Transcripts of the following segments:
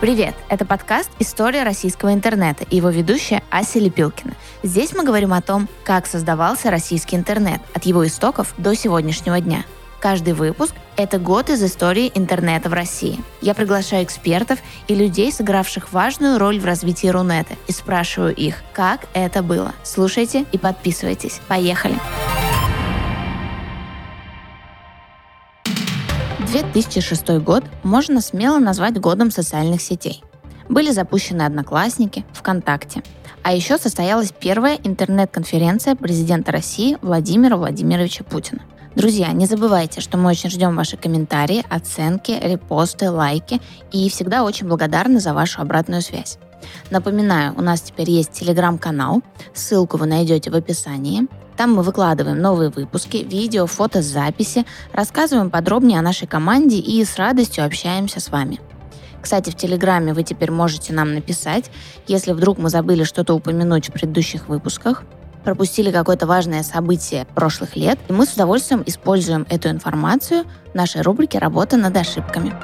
Привет! Это подкаст «История российского интернета» и его ведущая Ася Лепилкина. Здесь мы говорим о том, как создавался российский интернет от его истоков до сегодняшнего дня. Каждый выпуск – это год из истории интернета в России. Я приглашаю экспертов и людей, сыгравших важную роль в развитии Рунета, и спрашиваю их, как это было. Слушайте и подписывайтесь. Поехали! 2006 год можно смело назвать годом социальных сетей. Были запущены Одноклассники, ВКонтакте. А еще состоялась первая интернет-конференция президента России Владимира Владимировича Путина. Друзья, не забывайте, что мы очень ждем ваши комментарии, оценки, репосты, лайки и всегда очень благодарны за вашу обратную связь. Напоминаю, у нас теперь есть телеграм-канал, ссылку вы найдете в описании. Там мы выкладываем новые выпуски, видео, фото, записи, рассказываем подробнее о нашей команде и с радостью общаемся с вами. Кстати, в Телеграме вы теперь можете нам написать, если вдруг мы забыли что-то упомянуть в предыдущих выпусках, пропустили какое-то важное событие прошлых лет, и мы с удовольствием используем эту информацию в нашей рубрике «Работа над ошибками».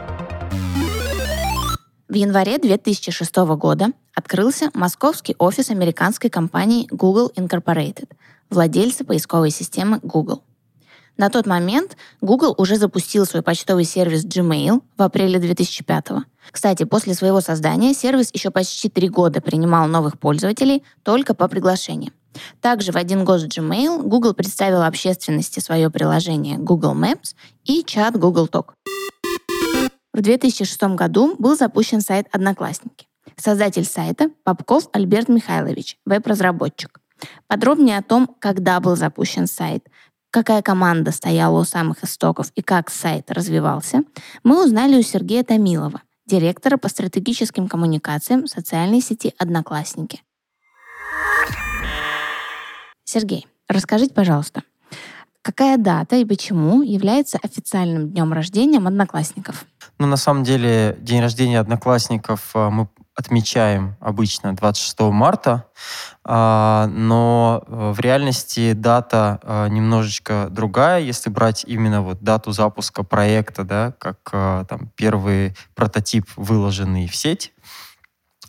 В январе 2006 года открылся московский офис американской компании Google Incorporated – владельца поисковой системы Google. На тот момент Google уже запустил свой почтовый сервис Gmail в апреле 2005 -го. Кстати, после своего создания сервис еще почти три года принимал новых пользователей только по приглашениям. Также в один год с Gmail Google представил общественности свое приложение Google Maps и чат Google Talk. В 2006 году был запущен сайт «Одноклассники». Создатель сайта – Попков Альберт Михайлович, веб-разработчик. Подробнее о том, когда был запущен сайт, какая команда стояла у самых истоков и как сайт развивался, мы узнали у Сергея Томилова, директора по стратегическим коммуникациям социальной сети «Одноклассники». Сергей, расскажите, пожалуйста, какая дата и почему является официальным днем рождения одноклассников? Ну, на самом деле, день рождения одноклассников э, мы отмечаем обычно 26 марта, а, но э, в реальности дата э, немножечко другая, если брать именно вот дату запуска проекта, да, как там первый прототип, выложенный в сеть.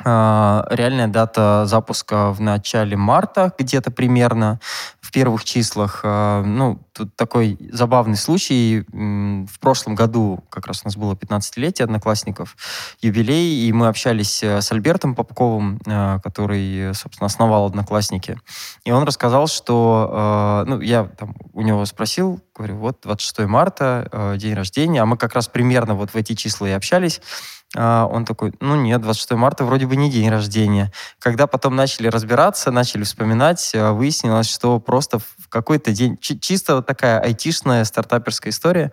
А, реальная дата запуска в начале марта где-то примерно в первых числах. А, ну, тут такой забавный случай. В прошлом году как раз у нас было 15-летие одноклассников, юбилей, и мы общались э, с Альбертом Попковым, э, который, собственно, основал Одноклассники. И он рассказал, что... Э, ну, я там у него спросил, говорю, вот 26 марта, день рождения, а мы как раз примерно вот в эти числа и общались. Он такой, ну нет, 26 марта вроде бы не день рождения. Когда потом начали разбираться, начали вспоминать, выяснилось, что просто в какой-то день, чисто такая айтишная стартаперская история,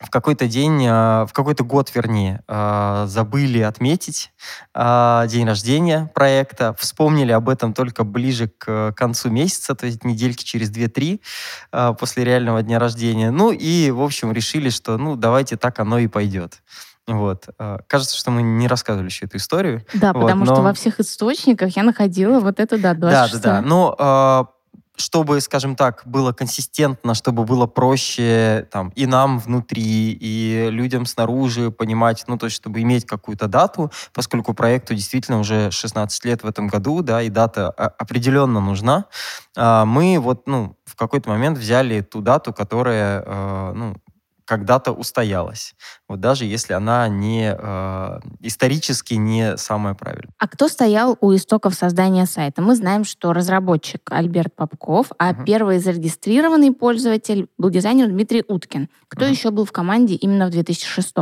в какой-то день, а, в какой-то год, вернее, забыли отметить день рождения проекта, вспомнили об этом только ближе к концу месяца, то есть недельки через 2-3 после реального дня рождения. Ну и, в общем, решили, что ну давайте так оно и пойдет. Вот. А, кажется, что мы не рассказывали еще эту историю. Да, вот, потому но... что во всех источниках я находила вот эту, да, 26 Да, да, да. Но а, чтобы, скажем так, было консистентно, чтобы было проще там, и нам внутри, и людям снаружи понимать, ну, то есть, чтобы иметь какую-то дату, поскольку проекту действительно уже 16 лет в этом году, да, и дата определенно нужна, а, мы вот, ну, в какой-то момент взяли ту дату, которая, ну, когда-то устоялась, вот даже если она не э, исторически не самая правильная. А кто стоял у истоков создания сайта? Мы знаем, что разработчик Альберт Попков, а uh-huh. первый зарегистрированный пользователь был дизайнер Дмитрий Уткин. Кто uh-huh. еще был в команде именно в 2006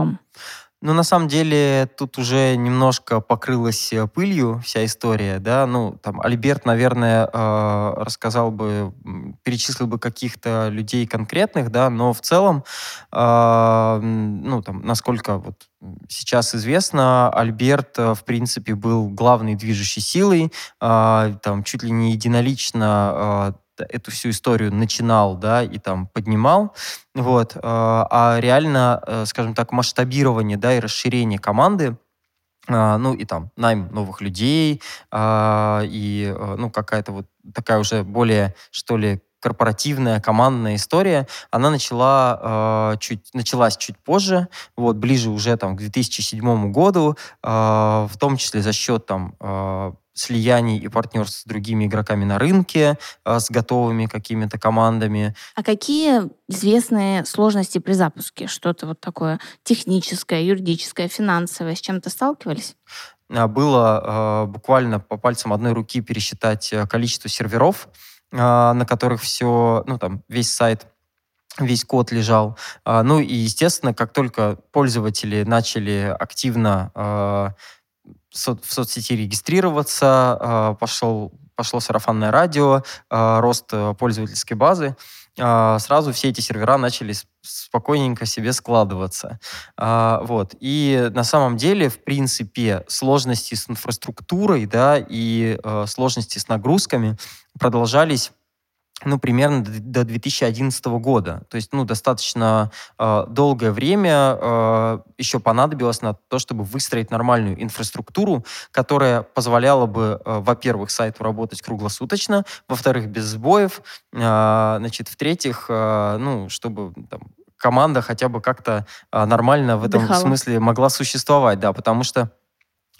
ну, на самом деле, тут уже немножко покрылась э, пылью вся история, да, ну, там, Альберт, наверное, э, рассказал бы, перечислил бы каких-то людей конкретных, да, но в целом, э, ну, там, насколько вот сейчас известно, Альберт, в принципе, был главной движущей силой, там, чуть ли не единолично эту всю историю начинал, да, и там поднимал, вот, э, а реально, э, скажем так, масштабирование, да, и расширение команды, э, ну и там найм новых людей, и ну какая-то вот такая уже более, что ли, корпоративная, командная история, она начала, э, чуть, началась чуть позже, вот, ближе уже там, к 2007 году, э, в том числе за счет там, э, слияний и партнерств с другими игроками на рынке, э, с готовыми какими-то командами. А какие известные сложности при запуске? Что-то вот такое техническое, юридическое, финансовое? С чем-то сталкивались? А, было э, буквально по пальцам одной руки пересчитать э, количество серверов, на которых все, ну там весь сайт весь код лежал. А, ну и, естественно, как только пользователи начали активно э, в соцсети регистрироваться, пошел, пошло сарафанное радио, рост пользовательской базы, сразу все эти сервера начали спокойненько себе складываться. А, вот. И на самом деле, в принципе, сложности с инфраструктурой да, и э, сложности с нагрузками продолжались ну, примерно до 2011 года. То есть, ну, достаточно э, долгое время э, еще понадобилось на то, чтобы выстроить нормальную инфраструктуру, которая позволяла бы, э, во-первых, сайту работать круглосуточно, во-вторых, без сбоев, э, значит, в-третьих, э, ну, чтобы там, команда хотя бы как-то э, нормально в этом Дыхала. смысле могла существовать, да, потому что а,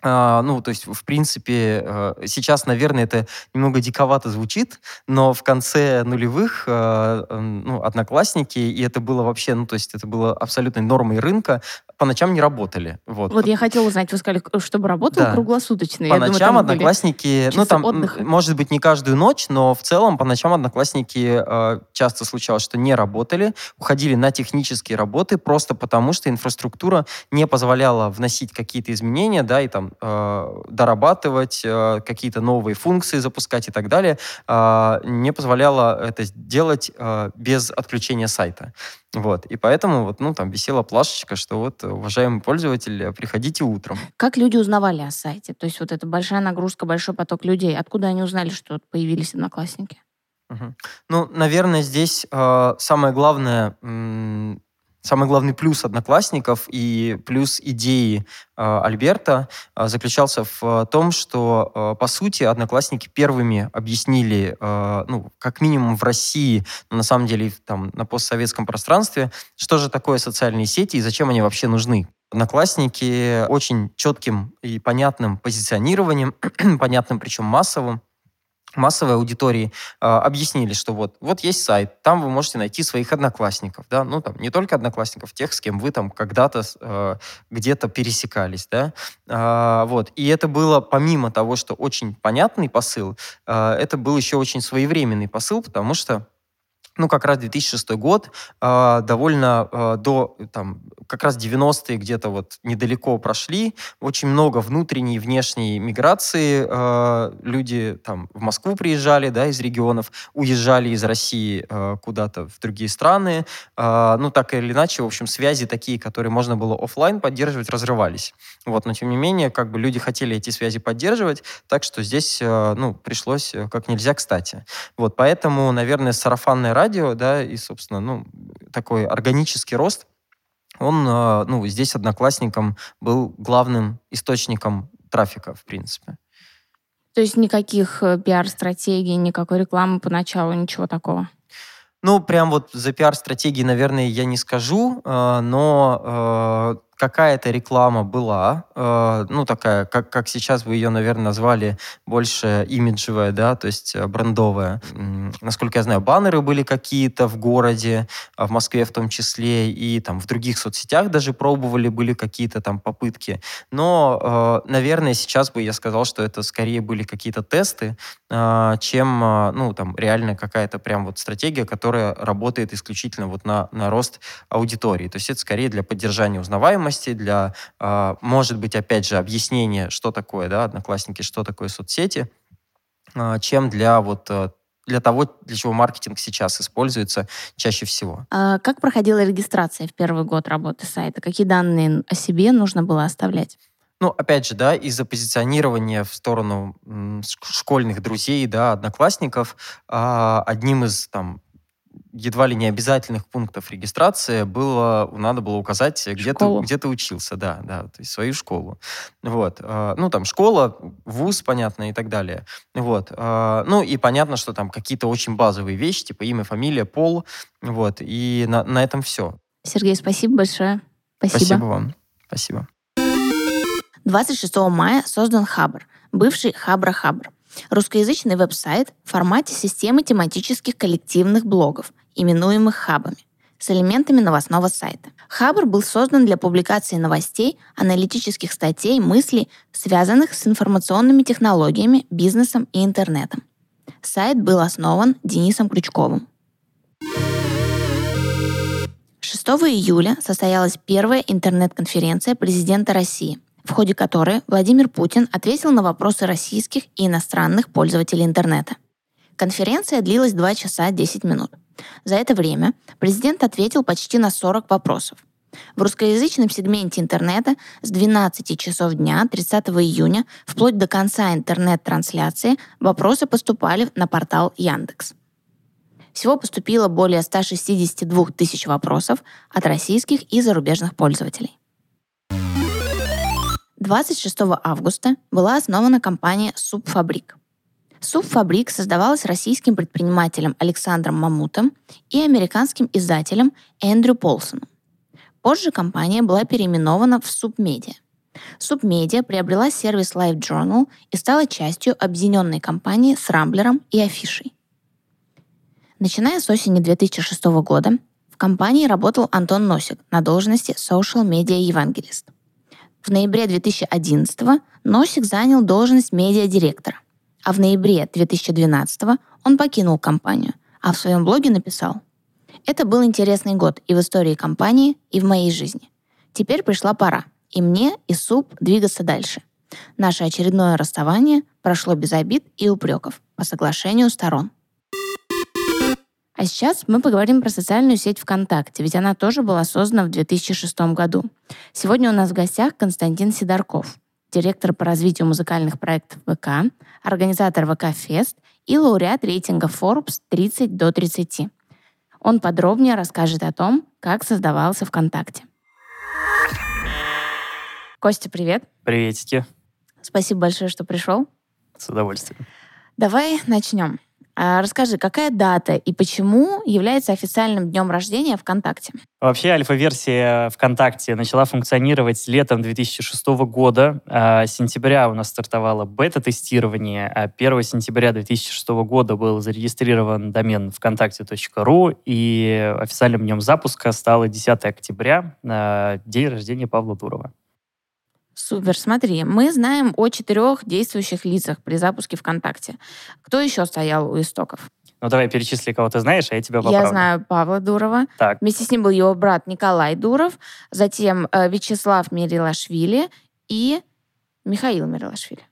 ну, то есть, в принципе, э, сейчас, наверное, это немного диковато звучит, но в конце нулевых, э, ну, одноклассники, и это было вообще, ну, то есть, это было абсолютной нормой рынка, по ночам не работали. Вот, вот я хотела узнать, вы сказали, чтобы работал да. круглосуточно. По я ночам думаю, одноклассники, ну там, отдыха. может быть, не каждую ночь, но в целом по ночам одноклассники часто случалось, что не работали, уходили на технические работы просто потому, что инфраструктура не позволяла вносить какие-то изменения, да, и там э, дорабатывать, э, какие-то новые функции запускать и так далее, э, не позволяла это делать э, без отключения сайта. Вот. И поэтому вот, ну, там висела плашечка, что вот, уважаемый пользователь, приходите утром. Как люди узнавали о сайте? То есть вот эта большая нагрузка, большой поток людей. Откуда они узнали, что появились одноклассники? Угу. Ну, наверное, здесь э, самое главное Самый главный плюс одноклассников и плюс идеи э, Альберта э, заключался в э, том, что, э, по сути, одноклассники первыми объяснили, э, ну, как минимум в России, но на самом деле там на постсоветском пространстве, что же такое социальные сети и зачем они вообще нужны. Одноклассники очень четким и понятным позиционированием, понятным причем массовым, массовой аудитории э, объяснили, что вот, вот есть сайт, там вы можете найти своих одноклассников, да, ну там не только одноклассников, тех, с кем вы там когда-то э, где-то пересекались, да, э, вот. И это было помимо того, что очень понятный посыл, э, это был еще очень своевременный посыл, потому что ну, как раз 2006 год, э, довольно э, до, там, как раз 90-е где-то вот недалеко прошли, очень много внутренней и внешней миграции, э, люди там в Москву приезжали, да, из регионов, уезжали из России э, куда-то в другие страны, э, ну, так или иначе, в общем, связи такие, которые можно было офлайн поддерживать, разрывались. Вот, но тем не менее, как бы люди хотели эти связи поддерживать, так что здесь, э, ну, пришлось э, как нельзя кстати. Вот, поэтому, наверное, сарафанное радио радио, да, и, собственно, ну, такой органический рост, он, а, ну, здесь одноклассником был главным источником трафика, в принципе. То есть никаких э, пиар-стратегий, никакой рекламы поначалу, ничего такого? Ну, прям вот за пиар-стратегии, наверное, я не скажу, а, но а, какая-то реклама была, э, ну, такая, как, как сейчас вы ее, наверное, назвали, больше имиджевая, да, то есть э, брендовая. Насколько я знаю, баннеры были какие-то в городе, а в Москве в том числе, и там в других соцсетях даже пробовали, были какие-то там попытки. Но, э, наверное, сейчас бы я сказал, что это скорее были какие-то тесты, э, чем, э, ну, там, реально какая-то прям вот стратегия, которая работает исключительно вот на, на рост аудитории. То есть это скорее для поддержания узнаваемости, знакомости, для, а, может быть, опять же, объяснения, что такое, да, одноклассники, что такое соцсети, а, чем для вот э, для того, для чего маркетинг сейчас используется чаще всего. А как проходила регистрация в первый год работы сайта? Какие данные о себе нужно было оставлять? Ну, опять же, да, из-за позиционирования в сторону школьных друзей, да, одноклассников, одним из там едва ли не обязательных пунктов регистрации было, надо было указать, где ты, где ты учился, да, да, то есть свою школу. Вот. А, ну, там, школа, вуз, понятно, и так далее. Вот. А, ну, и понятно, что там какие-то очень базовые вещи, типа имя, фамилия, пол, вот, и на, на этом все. Сергей, спасибо большое. Спасибо. Спасибо вам. Спасибо. 26 мая создан Хабр, бывший Хабра-Хабр. Русскоязычный веб-сайт в формате системы тематических коллективных блогов, именуемых хабами, с элементами новостного сайта. Хабр был создан для публикации новостей, аналитических статей, мыслей, связанных с информационными технологиями, бизнесом и интернетом. Сайт был основан Денисом Крючковым. 6 июля состоялась первая интернет-конференция президента России – в ходе которой Владимир Путин ответил на вопросы российских и иностранных пользователей интернета. Конференция длилась 2 часа 10 минут. За это время президент ответил почти на 40 вопросов. В русскоязычном сегменте интернета с 12 часов дня 30 июня вплоть до конца интернет-трансляции вопросы поступали на портал Яндекс. Всего поступило более 162 тысяч вопросов от российских и зарубежных пользователей. 26 августа была основана компания «Субфабрик». «Субфабрик» создавалась российским предпринимателем Александром Мамутом и американским издателем Эндрю Полсоном. Позже компания была переименована в «Субмедиа». «Субмедиа» приобрела сервис Live Journal и стала частью объединенной компании с Рамблером и Афишей. Начиная с осени 2006 года в компании работал Антон Носик на должности Social Media Evangelist – в ноябре 2011 Носик занял должность медиадиректора, а в ноябре 2012 он покинул компанию, а в своем блоге написал «Это был интересный год и в истории компании, и в моей жизни. Теперь пришла пора, и мне, и СУП двигаться дальше. Наше очередное расставание прошло без обид и упреков по соглашению сторон. А сейчас мы поговорим про социальную сеть ВКонтакте, ведь она тоже была создана в 2006 году. Сегодня у нас в гостях Константин Сидорков, директор по развитию музыкальных проектов ВК, организатор ВК Фест и лауреат рейтинга Forbes 30 до 30. Он подробнее расскажет о том, как создавался ВКонтакте. Костя, привет. Приветики. Спасибо большое, что пришел. С удовольствием. Давай начнем. А, расскажи, какая дата и почему является официальным днем рождения ВКонтакте? Вообще альфа-версия ВКонтакте начала функционировать летом 2006 года. А, с сентября у нас стартовало бета-тестирование, а 1 сентября 2006 года был зарегистрирован домен вконтакте.ру, и официальным днем запуска стало 10 октября, а, день рождения Павла Дурова. Супер, смотри, мы знаем о четырех действующих лицах при запуске ВКонтакте. Кто еще стоял у истоков? Ну, давай перечисли, кого ты знаешь, а я тебя поправлю. Я знаю Павла Дурова. Так. Вместе с ним был его брат Николай Дуров, затем э, Вячеслав Мирилашвили и Михаил Мирилашвили.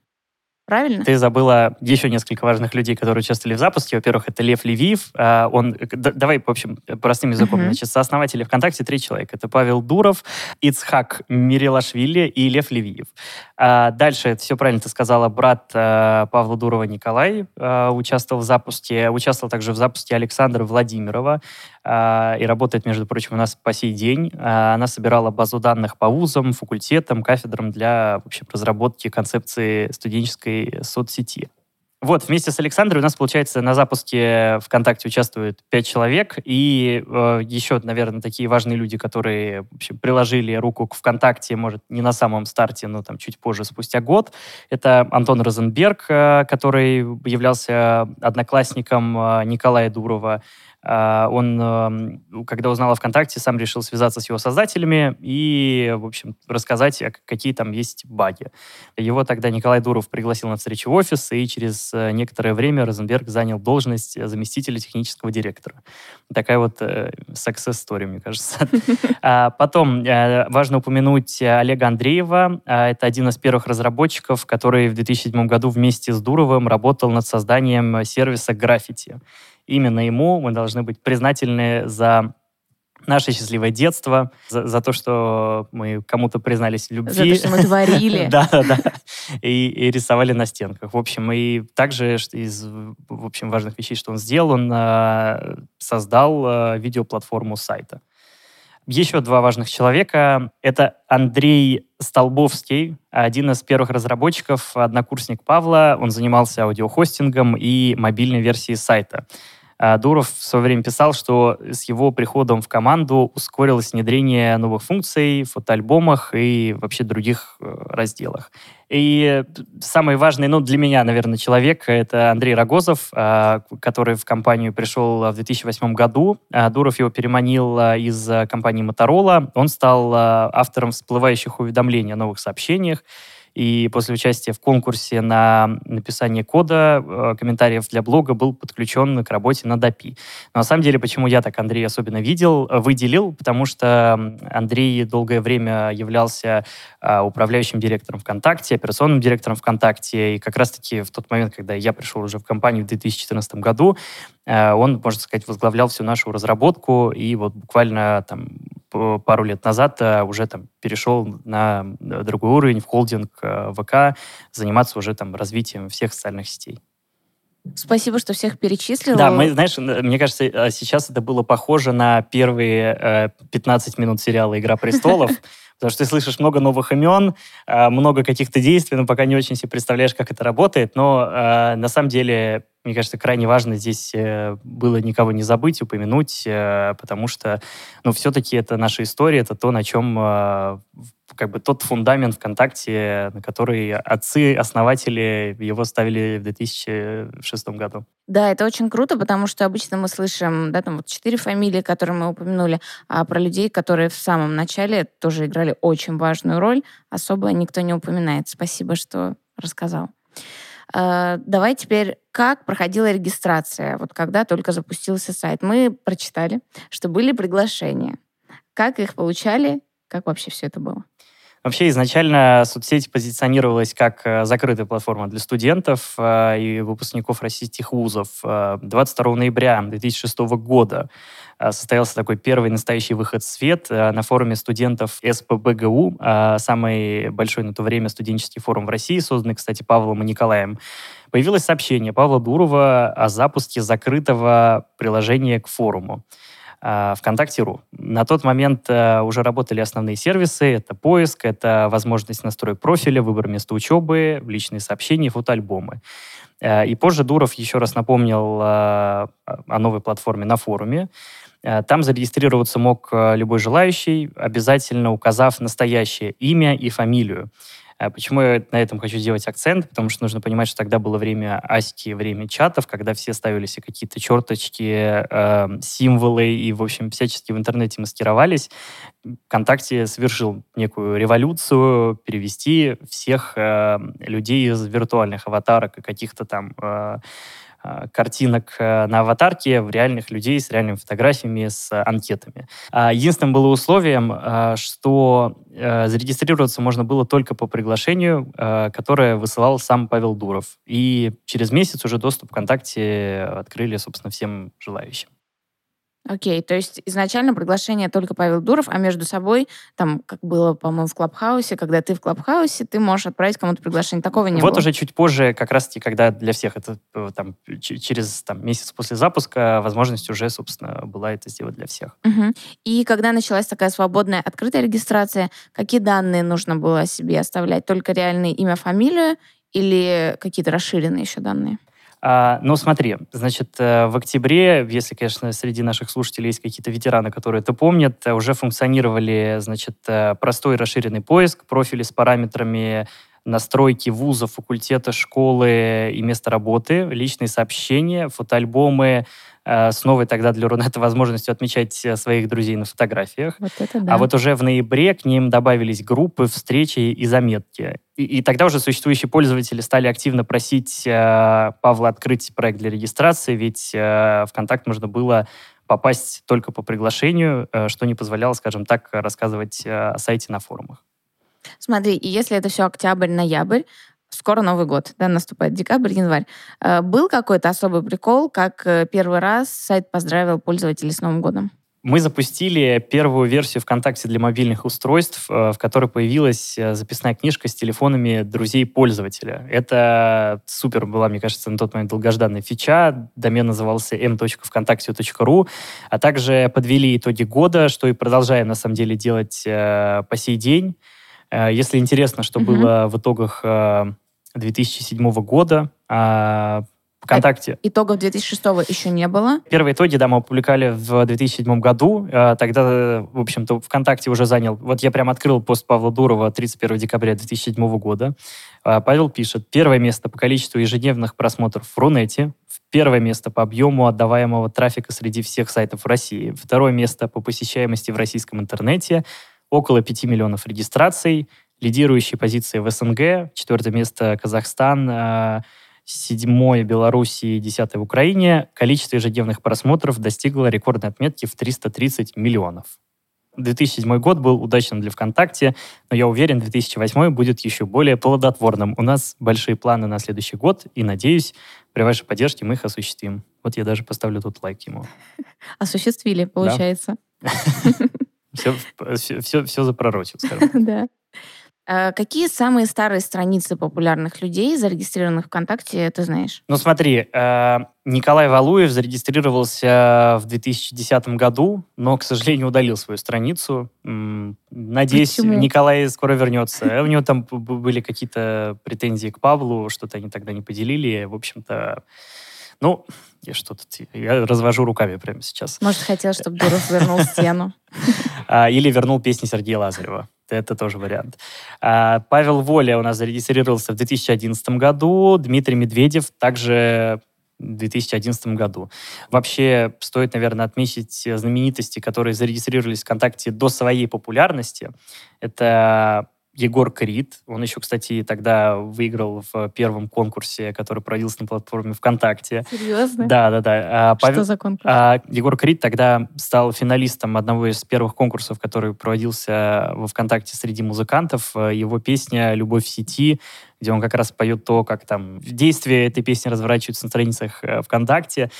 Правильно? Ты забыла еще несколько важных людей, которые участвовали в запуске. Во-первых, это Лев Левиев. А, он, давай, в общем, простым языком. Uh-huh. Значит, сооснователи ВКонтакте три человека. Это Павел Дуров, Ицхак Мирилашвили и Лев Левиев. А дальше, все правильно ты сказала, брат а, Павла Дурова Николай участвовал в запуске. Участвовал также в запуске Александра Владимирова. А, и работает, между прочим, у нас по сей день. Она собирала базу данных по вузам, факультетам, кафедрам для в общем, разработки концепции студенческой соцсети. Вот, вместе с Александрой у нас, получается, на запуске ВКонтакте участвует пять человек, и э, еще, наверное, такие важные люди, которые в приложили руку к ВКонтакте, может, не на самом старте, но там чуть позже, спустя год. Это Антон Розенберг, э, который являлся одноклассником э, Николая Дурова, он, эм, когда узнал о ВКонтакте, сам решил связаться с его создателями и, в общем, рассказать, какие там есть баги. Его тогда Николай Дуров пригласил на встречу в офис, и через э, некоторое время Розенберг занял должность заместителя технического директора. Такая вот э, success story, мне кажется. А потом э, важно упомянуть Олега Андреева. А, это один из первых разработчиков, который в 2007 году вместе с Дуровым работал над созданием сервиса «Граффити» именно ему мы должны быть признательны за наше счастливое детство, за, за то, что мы кому-то признались в любви. За то, что мы творили. Да, да, да. И рисовали на стенках. В общем, и также из в общем, важных вещей, что он сделал, он а, создал а, видеоплатформу сайта. Еще два важных человека. Это Андрей Столбовский, один из первых разработчиков, однокурсник Павла. Он занимался аудиохостингом и мобильной версией сайта. А Дуров в свое время писал, что с его приходом в команду ускорилось внедрение новых функций в фотоальбомах и вообще других э, разделах. И самый важный, ну, для меня, наверное, человек — это Андрей Рогозов, а, который в компанию пришел в 2008 году. А Дуров его переманил из компании Motorola. Он стал автором всплывающих уведомлений о новых сообщениях. И после участия в конкурсе на написание кода, э, комментариев для блога был подключен к работе над API. Но на самом деле, почему я так Андрея особенно видел, э, выделил, потому что Андрей долгое время являлся э, управляющим директором ВКонтакте, операционным директором ВКонтакте, и как раз-таки в тот момент, когда я пришел уже в компанию в 2014 году, он, можно сказать, возглавлял всю нашу разработку, и вот буквально там пару лет назад э, уже там перешел на э, другой уровень в холдинг э, ВК, заниматься уже там развитием всех социальных сетей. Спасибо, что всех перечислил. Да, мы, знаешь, мне кажется, сейчас это было похоже на первые 15 минут сериала «Игра престолов», потому что ты слышишь много новых имен, много каких-то действий, но пока не очень себе представляешь, как это работает. Но на самом деле мне кажется, крайне важно здесь э, было никого не забыть, упомянуть, э, потому что, ну, все-таки это наша история, это то, на чем э, как бы тот фундамент ВКонтакте, на который отцы, основатели его ставили в 2006 году. Да, это очень круто, потому что обычно мы слышим, да, там вот четыре фамилии, которые мы упомянули, а про людей, которые в самом начале тоже играли очень важную роль, особо никто не упоминает. Спасибо, что рассказал. Э, давай теперь, как проходила регистрация, вот когда только запустился сайт. Мы прочитали, что были приглашения. Как их получали? Как вообще все это было? Вообще изначально соцсеть позиционировалась как э, закрытая платформа для студентов э, и выпускников российских вузов. 22 ноября 2006 года Э, состоялся такой первый настоящий выход в свет э, на форуме студентов СПБГУ, э, самый большой на то время студенческий форум в России, созданный, кстати, Павлом и Николаем. Появилось сообщение Павла Дурова о запуске закрытого приложения к форуму. ВКонтакте.ру. На тот момент уже работали основные сервисы. Это поиск, это возможность настроек профиля, выбор места учебы, личные сообщения, фотоальбомы. И позже Дуров еще раз напомнил о новой платформе на форуме. Э, там зарегистрироваться мог э, любой желающий, обязательно указав настоящее имя и фамилию. Э, почему я на этом хочу сделать акцент? Потому что нужно понимать, что тогда было время аськи, время чатов, когда все ставили себе какие-то черточки, э, символы и, в общем, всячески в интернете маскировались. ВКонтакте совершил некую революцию перевести всех э, людей из виртуальных аватарок и каких-то там Э, картинок э, на аватарке в реальных людей с реальными фотографиями, с анкетами. А единственным было условием, э, что зарегистрироваться можно было только по приглашению, которое высылал сам Павел Дуров. И через месяц уже доступ ВКонтакте открыли, собственно, всем желающим. Окей, то есть изначально приглашение только Павел Дуров, а между собой, там, как было, по-моему, в Клабхаусе, когда ты в Клабхаусе, ты можешь отправить кому-то приглашение. Такого не вот было. Вот уже чуть позже, как раз-таки, когда для всех это э, там, через там, месяц после запуска возможность уже, собственно, была это сделать для всех. Угу. И когда началась такая свободная, открытая регистрация, какие данные нужно было себе оставлять? Только реальное имя, фамилию или какие-то расширенные еще данные? А, ну, смотри, значит, э, в октябре, если, конечно, среди наших слушателей есть какие-то ветераны, которые это помнят, э, уже функционировали, значит, э, простой расширенный поиск, профили с параметрами настройки вузов, факультета, школы и места работы, личные сообщения, фотоальбомы, с новой тогда для Рунета возможностью отмечать э, своих друзей на фотографиях. Вот это да. А вот уже в ноябре к ним добавились группы, встречи и заметки. И, и тогда уже существующие пользователи стали активно просить э, Павла открыть проект для регистрации, ведь э, ВКонтакт можно было попасть только по приглашению, э, что не позволяло, скажем так, рассказывать э, о сайте на форумах. Смотри, и если это все октябрь-ноябрь, скоро Новый год, да, наступает декабрь, январь. Э, был какой-то особый прикол, как э, первый раз сайт поздравил пользователей с Новым годом? Мы запустили первую версию ВКонтакте для мобильных устройств, э, в которой появилась записная книжка с телефонами друзей пользователя. Это супер была, мне кажется, на тот момент долгожданная фича. Домен назывался m.vkontakte.ru. А также подвели итоги года, что и продолжаем, на самом деле, делать по сей день. Если интересно, что mm-hmm. было в итогах 2007 года, а, ВКонтакте. А итогов 2006 еще не было? Первые итоги, да, мы опубликовали в 2007 году. Тогда, в общем-то, ВКонтакте уже занял... Вот я прям открыл пост Павла Дурова 31 декабря 2007 года. Павел пишет. Первое место по количеству ежедневных просмотров в Рунете. Первое место по объему отдаваемого трафика среди всех сайтов в России. Второе место по посещаемости в российском интернете. Около 5 миллионов регистраций. Лидирующие позиции в СНГ. Четвертое место Казахстан седьмое Белоруссии, десятое в Украине, количество ежедневных просмотров достигло рекордной отметки в 330 миллионов. 2007 год был удачным для ВКонтакте, но я уверен, 2008 будет еще более плодотворным. У нас большие планы на следующий год, и, надеюсь, при вашей поддержке мы их осуществим. Вот я даже поставлю тут лайк ему. Осуществили, получается. Все, все, все запророчил, скажем. Да. Э, какие самые старые страницы популярных людей, зарегистрированных ВКонтакте, ты знаешь? Ну смотри, э, Николай Валуев зарегистрировался в 2010 году, но, к сожалению, удалил свою страницу. Надеюсь, Почему? Николай скоро вернется. У него там были какие-то претензии к Павлу, что-то они тогда не поделили. В общем-то, ну, я что тут, я развожу руками прямо сейчас. Может, хотел, чтобы Дуров вернул стену. А, или вернул песни Сергея Лазарева. Это тоже вариант. А, Павел Воля у нас зарегистрировался в 2011 году. Дмитрий Медведев также в 2011 году. Вообще, стоит, наверное, отметить знаменитости, которые зарегистрировались в ВКонтакте до своей популярности. Это Егор Крид. Он еще, кстати, тогда выиграл в первом конкурсе, который проводился на платформе ВКонтакте. Серьезно? Да, да, да. А, Что Павел, за конкурс? А, Егор Крид тогда стал финалистом одного из первых конкурсов, который проводился во ВКонтакте среди музыкантов. Его песня «Любовь в сети», где он как раз поет то, как там действие этой песни разворачиваются на страницах э, ВКонтакте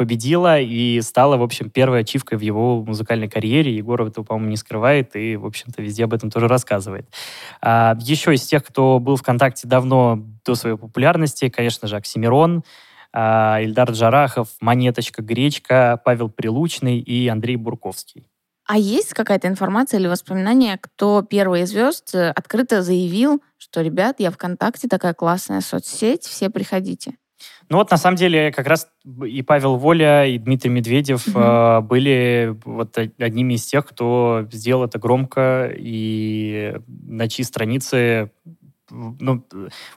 победила и стала, в общем, первой ачивкой в его музыкальной карьере. Егоров этого, по-моему, не скрывает и, в общем-то, везде об этом тоже рассказывает. А, еще из тех, кто был ВКонтакте давно до своей популярности, конечно же, Оксимирон, а, Ильдар Джарахов, Монеточка, Гречка, Павел Прилучный и Андрей Бурковский. А есть какая-то информация или воспоминания, кто первый из звезд э, открыто заявил, что, ребят, я ВКонтакте, такая классная соцсеть, все приходите? Ну вот на самом деле как раз и Павел Воля, и Дмитрий Медведев угу. э, были вот одними из тех, кто сделал это громко и на чьи страницы ну,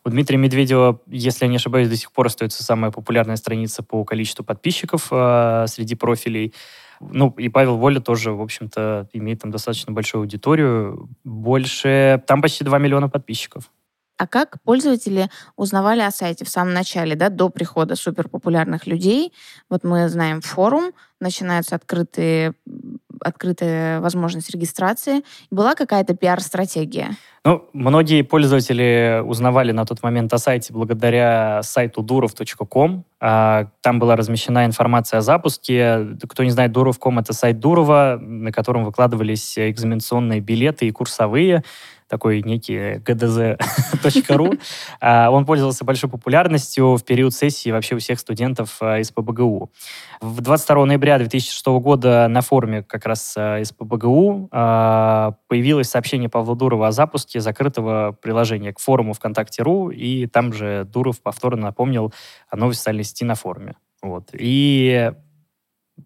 у Дмитрия Медведева, если я не ошибаюсь, до сих пор остается самая популярная страница по количеству подписчиков э, среди профилей. Ну, и Павел Воля тоже, в общем-то, имеет там достаточно большую аудиторию. Больше... Там почти 2 миллиона подписчиков. А как пользователи узнавали о сайте в самом начале, да, до прихода суперпопулярных людей? Вот мы знаем форум, начинаются открытые открытая возможность регистрации. Была какая-то пиар-стратегия? Ну, многие пользователи узнавали на тот момент о сайте благодаря сайту durov.com. А, там была размещена информация о запуске. Кто не знает, Durov.com — это сайт Дурова, на котором выкладывались экзаменационные билеты и курсовые такой некий gdz.ru. А, он пользовался большой популярностью в период сессии вообще у всех студентов а, из ПБГУ. В 22 ноября 2006 года на форуме как раз а, из ПБГУ появилось сообщение Павла Дурова о запуске закрытого приложения к форуму ВКонтакте.ру, и там же Дуров повторно напомнил о новой социальной сети на форуме. Вот. И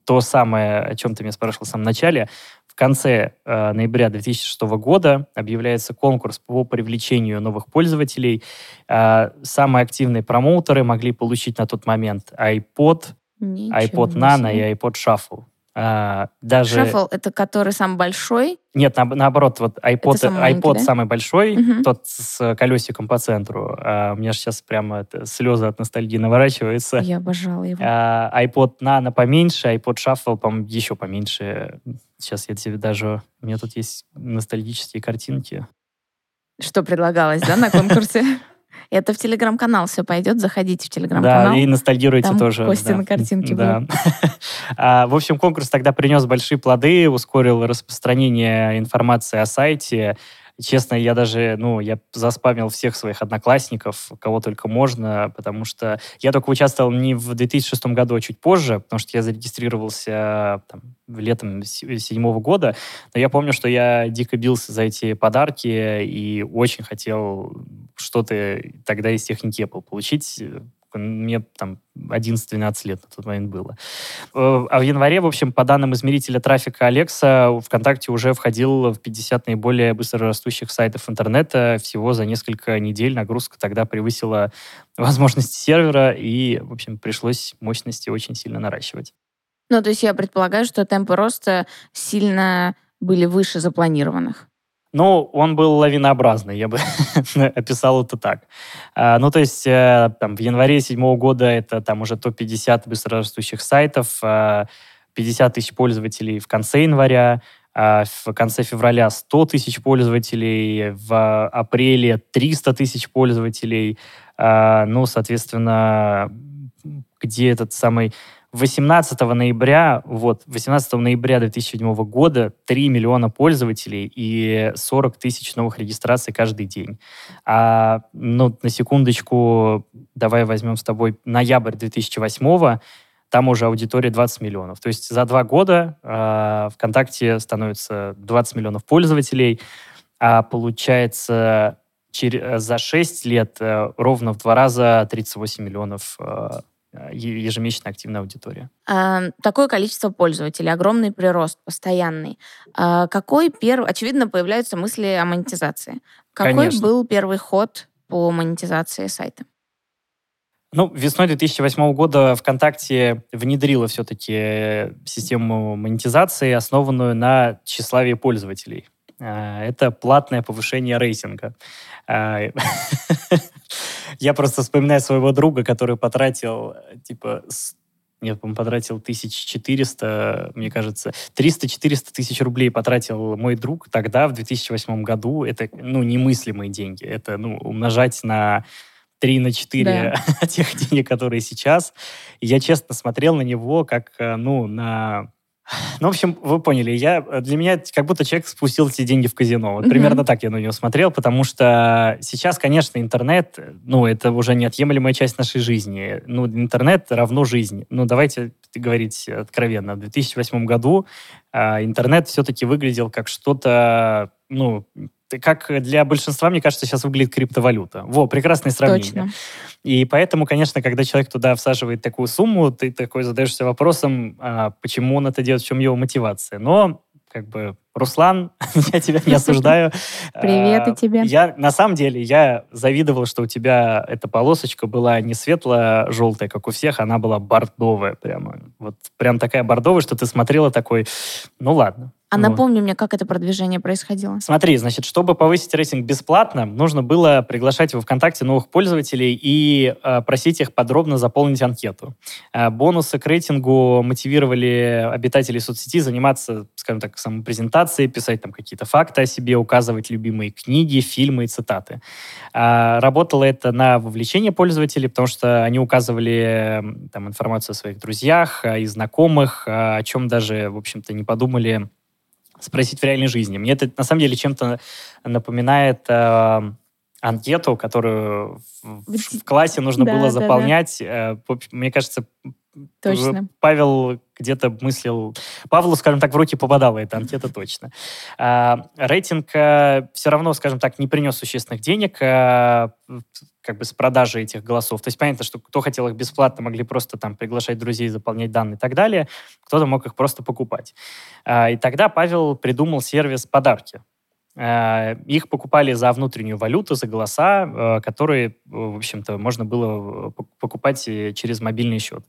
то самое, о чем ты меня спрашивал в самом начале, конце э, ноября 2006 года объявляется конкурс по привлечению новых пользователей. Э, самые активные промоутеры могли получить на тот момент iPod, Ничего iPod Nano и iPod Shuffle. А, даже... Shuffle — это который самый большой? Нет, на, наоборот, вот iPod, самый, iPod да? самый большой, угу. тот с колесиком по центру. А, у меня же сейчас прямо это, слезы от ностальгии наворачиваются. Я обожала его. А, iPod Nano поменьше, iPod Shuffle, по-моему, еще поменьше. Сейчас я тебе даже... У меня тут есть ностальгические картинки. Что предлагалось, да, на конкурсе? Это в телеграм-канал все пойдет, заходите в телеграм-канал. Да, и ностальгируйте Там тоже. Кости да. на картинке Да. А, В общем, конкурс тогда принес большие плоды, ускорил распространение информации о сайте. Честно, я даже, ну, я заспамил всех своих одноклассников, кого только можно, потому что я только участвовал не в 2006 году, а чуть позже, потому что я зарегистрировался там, летом с- седьмого года. Но я помню, что я дико бился за эти подарки и очень хотел что-то тогда из техники Apple получить. Мне там 11-12 лет на тот момент было. Э, А в январе, в общем, по данным измерителя трафика Alexa, ВКонтакте уже входил в 50 наиболее быстрорастущих сайтов интернета. Всего за несколько недель нагрузка тогда превысила возможности сервера, и, в общем, пришлось мощности очень сильно наращивать. Ну, то есть я предполагаю, что темпы роста сильно были выше запланированных. Ну, он был лавинообразный, я бы описал это так. А, ну, то есть, э, там, в январе седьмого года это там уже топ-50 быстрорастущих сайтов, а, 50 тысяч пользователей в конце января, а в конце февраля 100 тысяч пользователей, в апреле 300 тысяч пользователей. А, ну, соответственно, где этот самый 18 ноября, вот, 18 ноября 2007 года 3 миллиона пользователей и 40 тысяч новых регистраций каждый день. А, ну, на секундочку, давай возьмем с тобой ноябрь 2008 там уже аудитория 20 миллионов. То есть за два года э, ВКонтакте становится 20 миллионов пользователей, а получается чер- за 6 лет э, ровно в два раза 38 миллионов э, ежемесячно активная аудитория. А, Такое количество пользователей, огромный прирост, постоянный. А Какой первый... Очевидно, появляются мысли о монетизации. Какой Конечно. был первый ход по монетизации сайта? Ну, весной 2008 года ВКонтакте внедрила все-таки систему монетизации, основанную на тщеславии пользователей. А, Это платное повышение рейтинга. Я просто вспоминаю своего друга, который потратил, типа, нет, по-моему, потратил 1400, мне кажется, 300-400 тысяч рублей потратил мой друг тогда, в 2008 году. Это, ну, немыслимые деньги. Это, ну, умножать на 3 на 4 тех денег, которые сейчас. И я честно смотрел на него как, э, ну, на... Ну, в общем, вы поняли, я, для меня как будто человек спустил эти деньги в казино. Вот Мгм. примерно так я на него смотрел, потому что сейчас, конечно, интернет, ну, это уже неотъемлемая часть нашей жизни. Ну, интернет равно жизнь. Ну, давайте говорить откровенно. В 2008 году а, интернет все-таки выглядел как что-то, ну, как для большинства, мне кажется, сейчас выглядит криптовалюта. Во, прекрасное сравнение. Точно. И поэтому, конечно, когда человек туда всаживает такую сумму, ты такой задаешься вопросом, а, почему он это делает, в чем его мотивация. Но, как бы, Руслан, я тебя не осуждаю. Привет и А, тебе. Я, на самом деле, я завидовал, что у тебя эта полосочка была не светло-желтая, как у всех, она была бордовая прямо. Вот прям такая бордовая, что ты смотрела такой, ну ладно. А Вот. напомни мне, как это продвижение происходило. Смотри, значит, чтобы повысить рейтинг бесплатно, нужно было приглашать в ВКонтакте новых пользователей и э, просить их подробно заполнить анкету. Э, бонусы к рейтингу мотивировали обитателей соцсети заниматься, скажем так, самопрезентацией, писать там какие-то факты о себе, указывать любимые книги, фильмы и цитаты. А, работало это на вовлечение пользователей, потому что они указывали там информацию о своих друзьях и знакомых, о чем даже, в общем-то, не подумали спросить в реальной жизни. Мне это на самом деле чем-то напоминает э, анкету, которую в, в классе нужно Да, было да, да. заполнять. Э, мне кажется, Точно. Павел где-то мыслил... Павлу, скажем так, в руки попадала эта анкета точно. А, рейтинг все равно, скажем так, не принес существенных денег а, как бы с продажи этих голосов. То есть понятно, что кто хотел их бесплатно, могли просто там приглашать друзей, заполнять данные и так далее. Кто-то мог их просто покупать. А, и тогда Павел придумал сервис «Подарки». А, Их покупали за внутреннюю валюту, за голоса, э, которые, в общем-то, можно было э, пок- покупать э, через мобильный счет.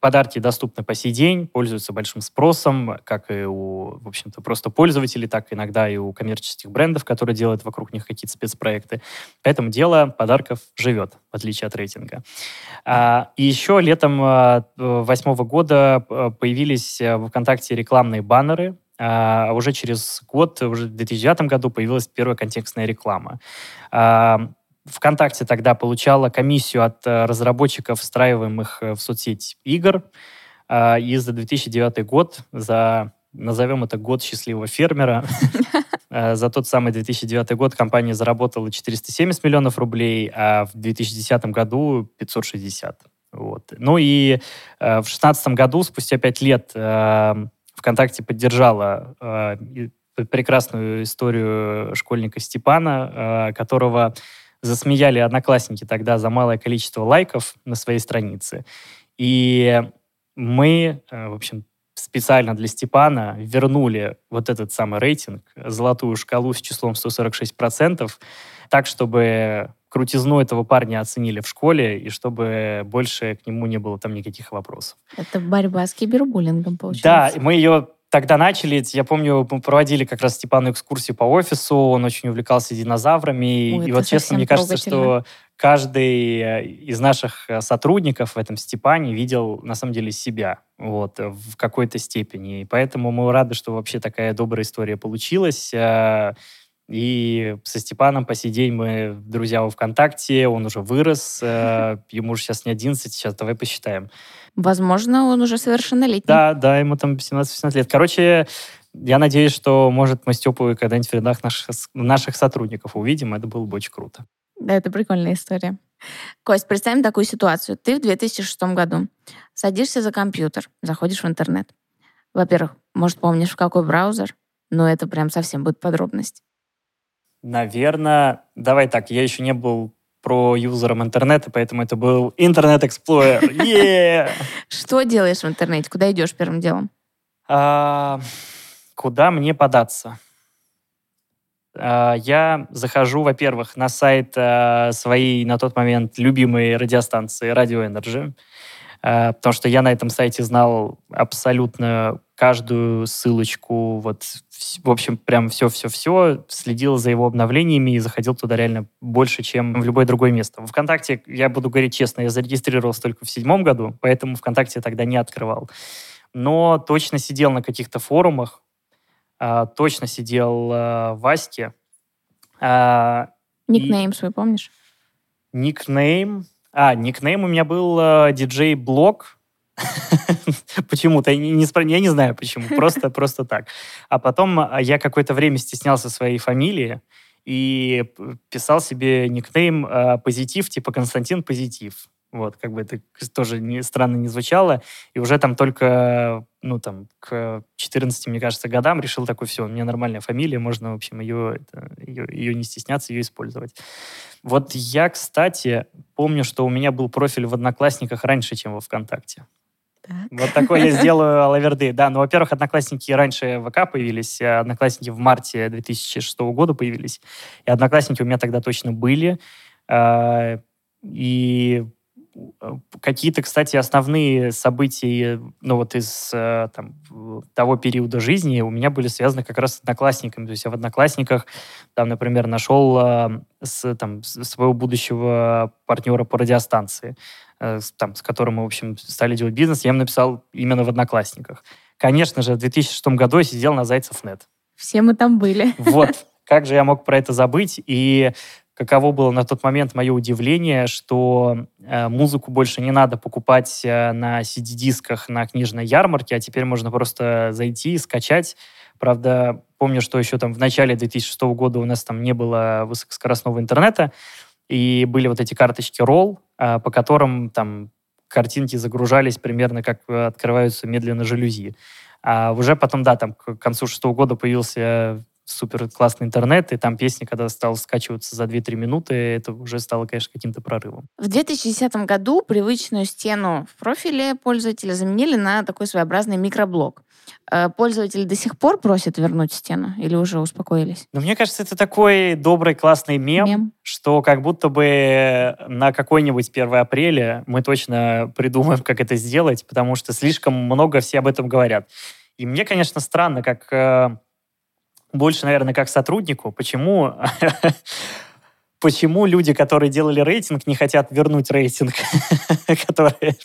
Подарки доступны по сей день, пользуются большим спросом, как и у, в общем-то, просто пользователей, так иногда и у коммерческих брендов, которые делают вокруг них какие-то спецпроекты. Поэтому дело подарков живет, в отличие от рейтинга. И еще летом восьмого года э, появились э, в ВКонтакте рекламные баннеры, а уже через год, уже в 2009 году, появилась первая контекстная реклама. А, ВКонтакте тогда получала комиссию от э, разработчиков встраиваемых э, в соцсеть игр. Э, и за 2009 год, за, назовем это год счастливого фермера, за тот самый 2009 год компания заработала 470 миллионов рублей, а в 2010 году 560. Вот. Ну и в 2016 году, спустя пять лет, ВКонтакте поддержала прекрасную историю школьника Степана, которого засмеяли одноклассники тогда за малое количество лайков на своей странице. И мы, э, в общем, специально для Степана вернули вот этот самый рейтинг, золотую шкалу с числом 146%, так, чтобы крутизну этого парня оценили в школе, и чтобы больше к нему не было там никаких вопросов. Это борьба с кибербуллингом, получается. Да, мы ее тогда начали, я помню, мы проводили как раз Степану экскурсию по офису, он очень увлекался динозаврами. Ой, и вот честно, мне кажется, что каждый э, из наших э, сотрудников в этом Степане видел на самом деле себя вот, в какой-то степени. И поэтому мы рады, что вообще такая добрая история получилась. Э, и со Степаном по сей день мы друзья во ВКонтакте, он уже вырос, ему уже сейчас не 11, сейчас давай посчитаем. Возможно, он уже совершеннолетний. Да, да, ему там 17-18 лет. Короче, я надеюсь, что, может, мы Степу когда-нибудь в рядах наших, наших сотрудников увидим. Это было бы очень круто. Да, это прикольная история. Кость, представим такую ситуацию. Ты в 2006 году садишься за компьютер, заходишь в интернет. Во-первых, может, помнишь, в какой браузер? Но это прям совсем будет подробность. Наверное, давай так, я еще не был про юзером интернета, поэтому это был Internet Explorer. Yeah! Что делаешь в интернете? Куда идешь первым делом? А, куда мне податься? А, я захожу, во-первых, на сайт а, своей на тот момент любимой радиостанции Radio Energy, а, потому что я на этом сайте знал абсолютно каждую ссылочку, вот, в общем, прям все-все-все, следил за его обновлениями и заходил туда реально больше, чем в любое другое место. В ВКонтакте, я буду говорить честно, я зарегистрировался только в седьмом году, поэтому ВКонтакте я тогда не открывал. Но точно сидел на каких-то форумах, а, точно сидел а, в Аське. А, Никнейм и... свой помнишь? Никнейм? А, никнейм у меня был диджей Блок, Почему-то, я не, знаю почему, просто, просто так. А потом а, я какое-то время стеснялся своей фамилии и писал себе никнейм э, «Позитив», типа «Константин Позитив». Вот, как бы это тоже не, странно не звучало. И уже там только, ну, там, к 14, мне кажется, годам решил такой, все, у меня нормальная фамилия, можно, в общем, ее, это, ее, ее не стесняться, ее использовать. Вот я, кстати, помню, что у меня был профиль в Одноклассниках раньше, чем во ВКонтакте. Так. Вот такой я сделаю лаверды. Да, ну, во-первых, Одноклассники раньше в ВК появились, а Одноклассники в марте 2006 года появились. И Одноклассники у меня тогда точно были. А, и э, какие-то, кстати, основные события, ну вот из э, там, того периода жизни у меня были связаны как раз с одноклассниками. То есть я в одноклассниках, там, например, нашел э, с, там, своего будущего партнера по радиостанции. Э, там, с которым мы, в общем, стали делать бизнес, я им написал именно в Одноклассниках. Конечно же, в 2006 году я сидел на Зайцев.нет. Все мы там были. Вот. Как же я мог про это забыть? И каково было на тот момент мое удивление, что э, музыку больше не надо покупать э, на CD-дисках на книжной ярмарке, а теперь можно просто зайти, скачать. Правда, помню, что еще там в начале 2006 года у нас там не было высокоскоростного интернета, и были вот эти карточки Roll, а, по которым там картинки загружались примерно как открываются медленно жалюзи. А уже потом, да, там к концу шестого года появился супер классный интернет, и там песни, когда стал скачиваться за 2-3 минуты, это уже стало, конечно, каким-то прорывом. В 2010 году привычную стену в профиле пользователя заменили на такой своеобразный микроблог. Э, пользователи до сих пор просят вернуть стену или уже успокоились? Ну, мне кажется, это такой добрый, классный мем, мем, что как будто бы на какой-нибудь 1 апреля мы точно придумаем, как это сделать, потому что слишком много все об этом говорят. И мне, конечно, странно, как э, больше, наверное, как сотруднику, почему почему люди, которые делали рейтинг, не хотят вернуть рейтинг, которые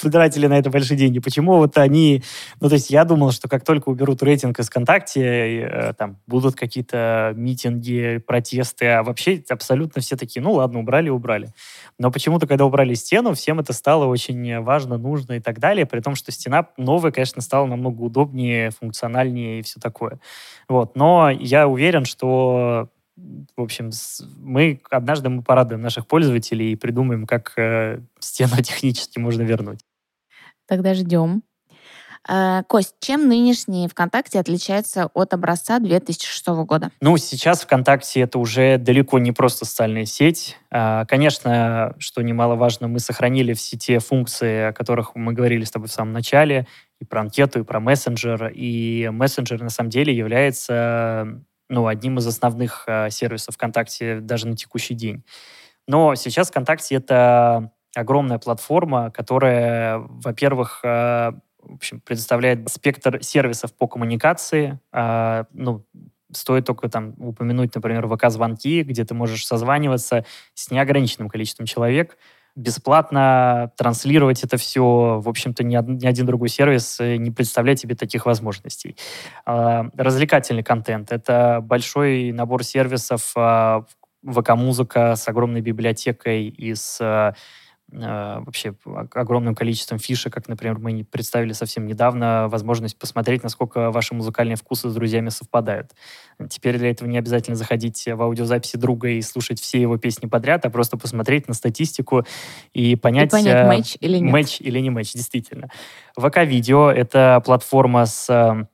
потратили на это большие деньги. Почему вот они... Ну, то есть я думал, что как только уберут рейтинг из ВКонтакте, э, там будут какие-то митинги, протесты, а вообще абсолютно все такие, ну ладно, убрали, убрали. Но почему-то, когда убрали стену, всем это стало очень важно, нужно и так далее, при том, что стена новая, конечно, стала намного удобнее, функциональнее и все такое. Вот. Но я уверен, что в общем, мы однажды мы порадуем наших пользователей и придумаем, как э, стену технически можно вернуть. Тогда ждем. Э, Кость, чем нынешний ВКонтакте отличается от образца 2006 года? Ну, сейчас ВКонтакте это уже далеко не просто социальная сеть. Э, конечно, что немаловажно, мы сохранили все те функции, о которых мы говорили с тобой в самом начале, и про анкету, и про мессенджер. И мессенджер на самом деле является ну, одним из основных э, сервисов ВКонтакте даже на текущий день. Но сейчас ВКонтакте это огромная платформа, которая, во-первых, э, в общем, предоставляет спектр сервисов по коммуникации. Э, ну, стоит только там упомянуть, например, ВК-звонки, где ты можешь созваниваться с неограниченным количеством человек, бесплатно транслировать это все. В общем-то, ни, ни один другой сервис э, не представляет тебе таких возможностей. А, развлекательный контент — это большой набор сервисов, а, ВК-музыка с огромной библиотекой из а, Э, вообще огромным количеством фишек, как, например, мы представили совсем недавно возможность посмотреть, насколько ваши музыкальные вкусы с друзьями совпадают. Теперь для этого не обязательно заходить в аудиозаписи друга и слушать все его песни подряд, а просто посмотреть на статистику и понять, и понять э, матч или нет. Матч или не матч, действительно. ВК-видео — это платформа с э,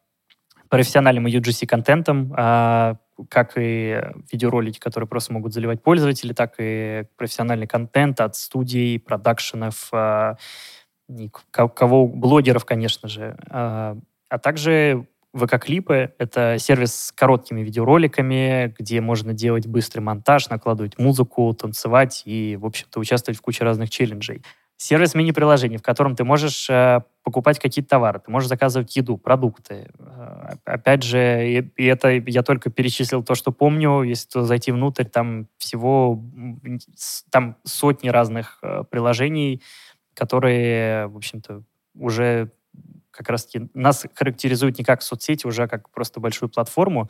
профессиональным UGC-контентом, а, как и видеоролики, которые просто могут заливать пользователи, так и профессиональный контент от студий, продакшенов, а, кого блогеров, конечно же, а, а также ВК-клипы — это сервис с короткими видеороликами, где можно делать быстрый монтаж, накладывать музыку, танцевать и, в общем-то, участвовать в куче разных челленджей сервис мини-приложений, в котором ты можешь э, покупать какие-то товары, ты можешь заказывать еду, продукты. Э, опять же, и, это я только перечислил то, что помню. Если зайти внутрь, там всего там сотни разных э, приложений, которые, в общем-то, уже как раз-таки нас характеризуют не как соцсети, уже как просто большую платформу,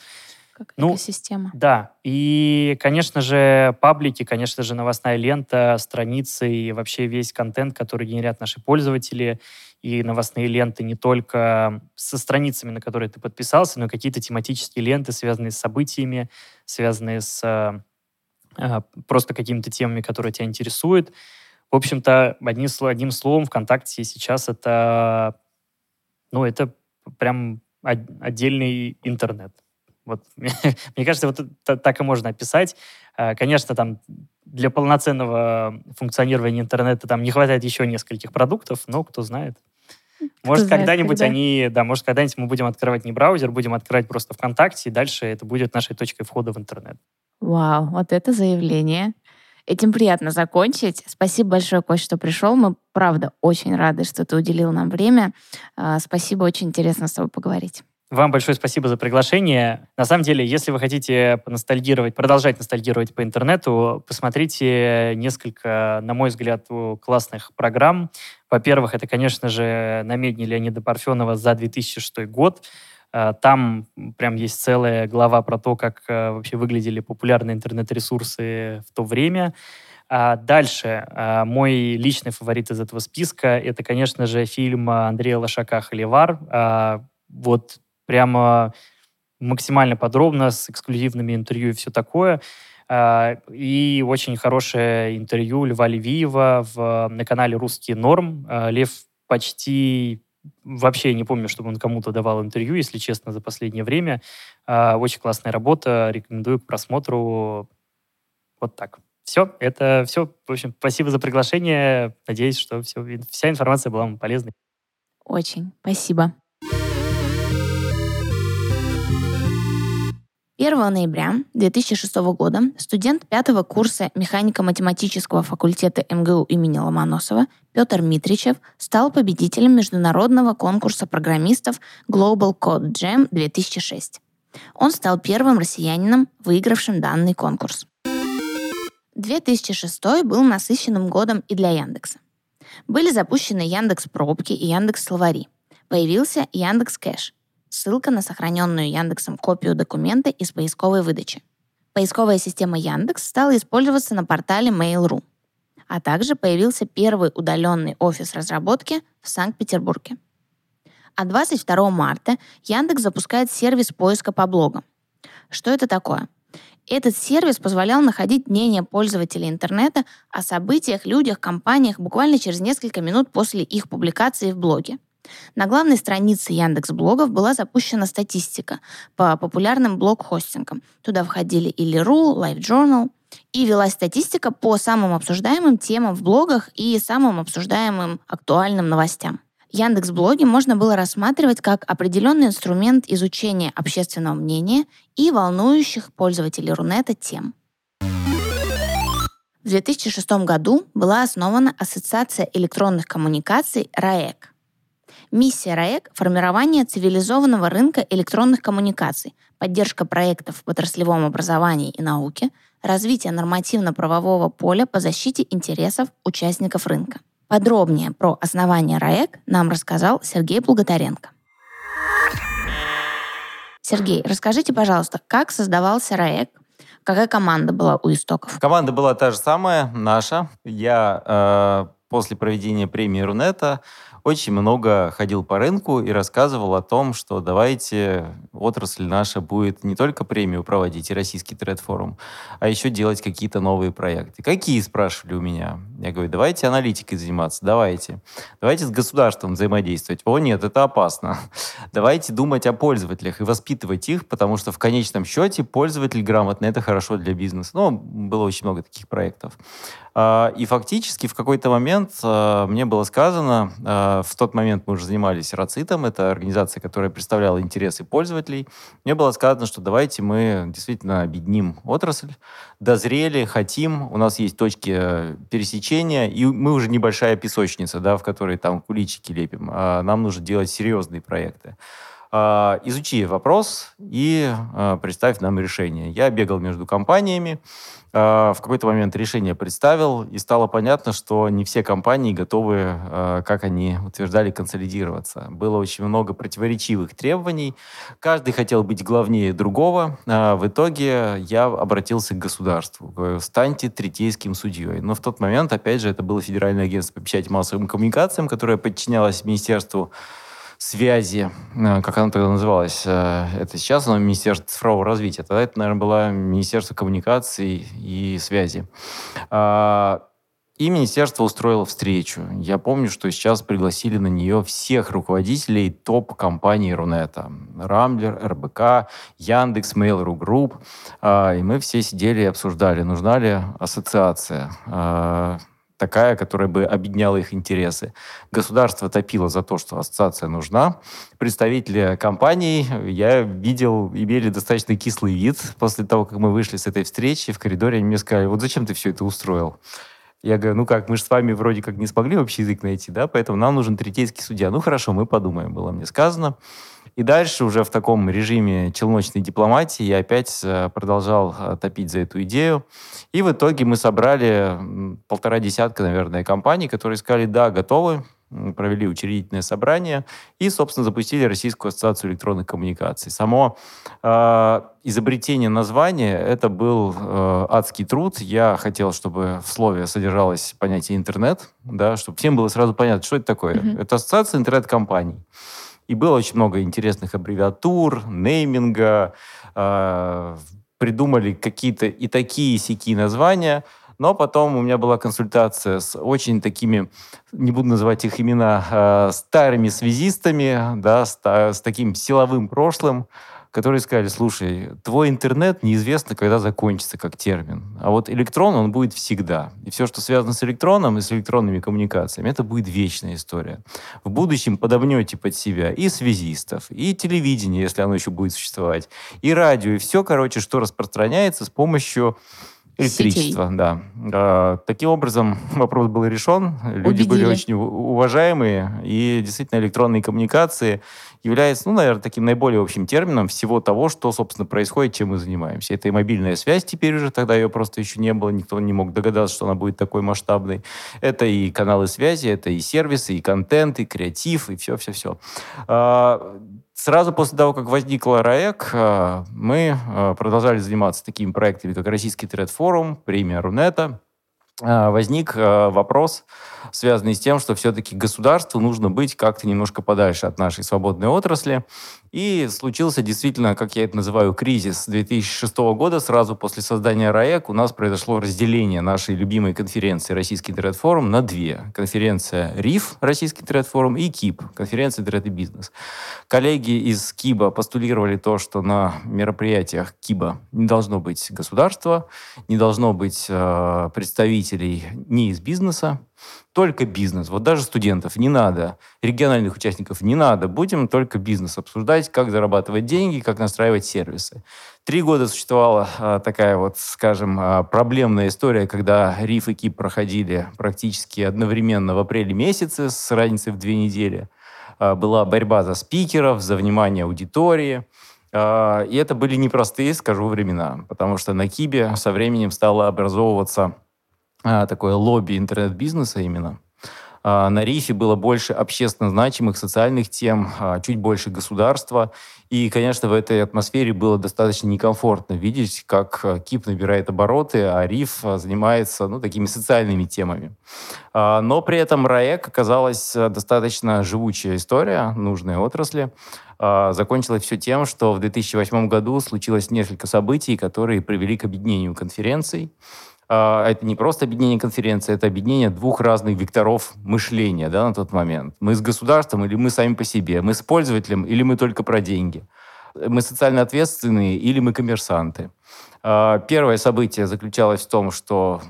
как ну, экосистема. Да, и, конечно же, паблики, конечно же, новостная лента, страницы и вообще весь контент, который генерят наши пользователи, и новостные ленты не только со страницами, на которые ты подписался, но и какие-то тематические ленты, связанные с событиями, связанные с э, просто какими-то темами, которые тебя интересуют. В общем-то, одним, одним словом, ВКонтакте сейчас это, ну, это прям отдельный интернет. Вот, мне кажется, вот так и можно описать. А, конечно, там для полноценного функционирования интернета там не хватает еще нескольких продуктов, но кто знает. Может, когда-нибудь когда? они, да, может, когда-нибудь мы будем открывать не браузер, будем открывать просто ВКонтакте, и дальше это будет нашей точкой входа в интернет. Вау, вот это заявление. Этим приятно закончить. Спасибо большое, Кость, что пришел. Мы, правда, очень рады, что ты уделил нам время. А, спасибо, очень интересно с тобой поговорить. Вам большое спасибо за приглашение. На самом деле, если вы хотите поностальгировать, продолжать ностальгировать по интернету, посмотрите несколько, на мой взгляд, классных программ. Во-первых, это, конечно же, на медне Леонида Парфенова за 2006 год. А, там прям есть целая глава про то, как а, вообще выглядели популярные интернет-ресурсы в то время. А дальше, мой личный фаворит из этого списка, это, конечно же, фильм Андрея Лошака «Холивар». Вот прямо максимально подробно, с эксклюзивными интервью и все такое. А, и очень хорошее интервью Льва Левиева в, на канале «Русский норм». А, Лев почти вообще не помню, чтобы он кому-то давал интервью, если честно, за последнее время. А, очень классная работа, рекомендую к просмотру. Вот так. Все, это все. В общем, спасибо за приглашение. Надеюсь, что все, вся информация была вам полезной. Очень. Спасибо. 1 ноября 2006 года студент пятого курса механико-математического факультета МГУ имени Ломоносова Петр Митричев стал победителем международного конкурса программистов Global Code Jam 2006. Он стал первым россиянином, выигравшим данный конкурс. 2006 был насыщенным годом и для Яндекса. Были запущены Яндекс Пробки и Яндекс Словари. Появился Яндекс Кэш, ссылка на сохраненную Яндексом копию документа из поисковой выдачи. Поисковая система Яндекс стала использоваться на портале Mail.ru, а также появился первый удаленный офис разработки в Санкт-Петербурге. А 22 марта Яндекс запускает сервис поиска по блогам. Что это такое? Этот сервис позволял находить мнение пользователей интернета о событиях, людях, компаниях буквально через несколько минут после их публикации в блоге. На главной странице Яндекс Блогов была запущена статистика по популярным блог-хостингам. Туда входили и Леру, LiveJournal, и велась статистика по самым обсуждаемым темам в блогах и самым обсуждаемым актуальным новостям. Яндекс Блоги можно было рассматривать как определенный инструмент изучения общественного мнения и волнующих пользователей Рунета тем. В 2006 году была основана Ассоциация электронных коммуникаций РАЭК. Миссия РАЭК – формирование цивилизованного рынка электронных коммуникаций, поддержка проектов в отраслевом образовании и науке, развитие нормативно-правового поля по защите интересов участников рынка. Подробнее про основание РАЭК нам рассказал Сергей Благотаренко. Сергей, расскажите, пожалуйста, как создавался РАЭК, какая команда была у истоков? Команда была та же самая, наша. Я э, после проведения премии Рунета очень много ходил по рынку и рассказывал о том, что давайте отрасль наша будет не только премию проводить и российский тред-форум, а еще делать какие-то новые проекты. Какие, спрашивали у меня. Я говорю, давайте аналитикой заниматься, давайте. Давайте с государством взаимодействовать. О, нет, это опасно. Давайте думать о пользователях и воспитывать их, потому что в конечном счете пользователь грамотный, это хорошо для бизнеса. Ну, было очень много таких проектов. А, и фактически в какой-то момент а, мне было сказано, а, в тот момент мы уже занимались Рацитом, это организация, которая представляла интересы пользователей, мне было сказано, что давайте мы действительно объединим отрасль, дозрели, хотим, у нас есть точки э, пересечения, и мы уже небольшая песочница, да, в которой там куличики лепим, нам нужно делать серьезные проекты. Изучи вопрос и представь нам решение. Я бегал между компаниями, в какой-то момент решение представил, и стало понятно, что не все компании готовы, как они утверждали, консолидироваться. Было очень много противоречивых требований. Каждый хотел быть главнее другого. В итоге я обратился к государству. Говорю, станьте третейским судьей. Но в тот момент, опять же, это было Федеральное агентство по печати массовым коммуникациям, которое подчинялось Министерству связи, э, как оно тогда называлось, э, это сейчас оно Министерство цифрового развития, тогда это, наверное, было Министерство коммуникаций и связи. А, и министерство устроило встречу. Я помню, что сейчас пригласили на нее всех руководителей топ-компаний Рунета. Рамблер, РБК, Яндекс, Mail.ru Group. А, и мы все сидели и обсуждали, нужна ли ассоциация а, такая, которая бы объединяла их интересы. Государство топило за то, что ассоциация нужна. Представители компаний, я видел, имели достаточно кислый вид после того, как мы вышли с этой встречи. В коридоре они мне сказали, вот зачем ты все это устроил? Я говорю, ну как, мы же с вами вроде как не смогли общий язык найти, да, поэтому нам нужен третейский судья. Ну хорошо, мы подумаем, было мне сказано. И дальше уже в таком режиме челночной дипломатии я опять э, продолжал э, топить за эту идею. И в итоге мы собрали полтора десятка, наверное, компаний, которые сказали, да, готовы, провели учредительное собрание и, собственно, запустили Российскую ассоциацию электронных коммуникаций. Само э, изобретение названия это был э, адский труд. Я хотел, чтобы в слове содержалось понятие интернет, да, чтобы всем было сразу понятно, что это такое. Mm-hmm. Это ассоциация интернет-компаний. И было очень много интересных аббревиатур, нейминга, э, придумали какие-то и такие, сякие названия. Но потом у меня была консультация с очень такими, не буду называть их имена, э, старыми связистами, да, с, с таким силовым прошлым, которые сказали, слушай, твой интернет неизвестно, когда закончится как термин. А вот электрон, он будет всегда. И все, что связано с электроном и с электронными коммуникациями, это будет вечная история. В будущем подобнете под себя и связистов, и телевидение, если оно еще будет существовать, и радио, и все, короче, что распространяется с помощью Электричество, сетей. да. А, Таким образом, вопрос был решен. Люди были Убедили. очень у- уважаемые. И действительно, электронные коммуникации являются, ну, наверное, таким наиболее общим термином всего того, что, собственно, происходит, чем мы занимаемся. Это и мобильная связь теперь уже, тогда ее просто еще не было, никто не мог догадаться, что она будет такой масштабной. Это и каналы связи, это и сервисы, и контент, и креатив, и все-все-все. Сразу после того, как возникла РАЭК, а, мы а, продолжали заниматься такими проектами, как Российский тред-форум, премия Рунета. А, Возник а, вопрос, связанный с тем, что все-таки государству нужно быть как-то немножко подальше от нашей свободной отрасли. И случился действительно, как я это называю, кризис 2006 года. Сразу после создания РАЭК у нас произошло разделение нашей любимой конференции «Российский тред-форум» на две. Конференция РИФ, Российский тред-форум, и КИП, конференция «Тред и бизнес». Коллеги из КИБа постулировали то, что на мероприятиях КИБа не должно быть государства, не должно быть э, представителей ни из бизнеса, только бизнес. Вот даже студентов не надо, региональных участников не надо. Будем только бизнес обсуждать, как зарабатывать деньги, как настраивать сервисы. Три года существовала а, такая вот, скажем, а, проблемная история, когда РИФ и КИП проходили практически одновременно в апреле месяце с разницей в две недели. А, Была борьба за спикеров, за внимание аудитории. А, И это были непростые, скажу, времена, потому что на КИБе со временем стало образовываться такое лобби интернет-бизнеса именно. А, На Рифе было больше общественно значимых социальных тем, а, чуть больше государства. И, конечно, в этой атмосфере было достаточно некомфортно видеть, как а, КИП набирает обороты, а Риф а, занимается ну, такими социальными темами. А, Но при этом РАЭК оказалась а, достаточно живучая история нужной отрасли. А, Закончилось все тем, что в 2008 году случилось несколько событий, которые привели к объединению конференций. А, Это не просто объединение конференции, это объединение двух разных векторов мышления да, на тот момент. Мы с государством или мы сами по себе? Мы с пользователем или мы только про деньги? Мы социально ответственные или мы коммерсанты? А, Первое событие заключалось в том, что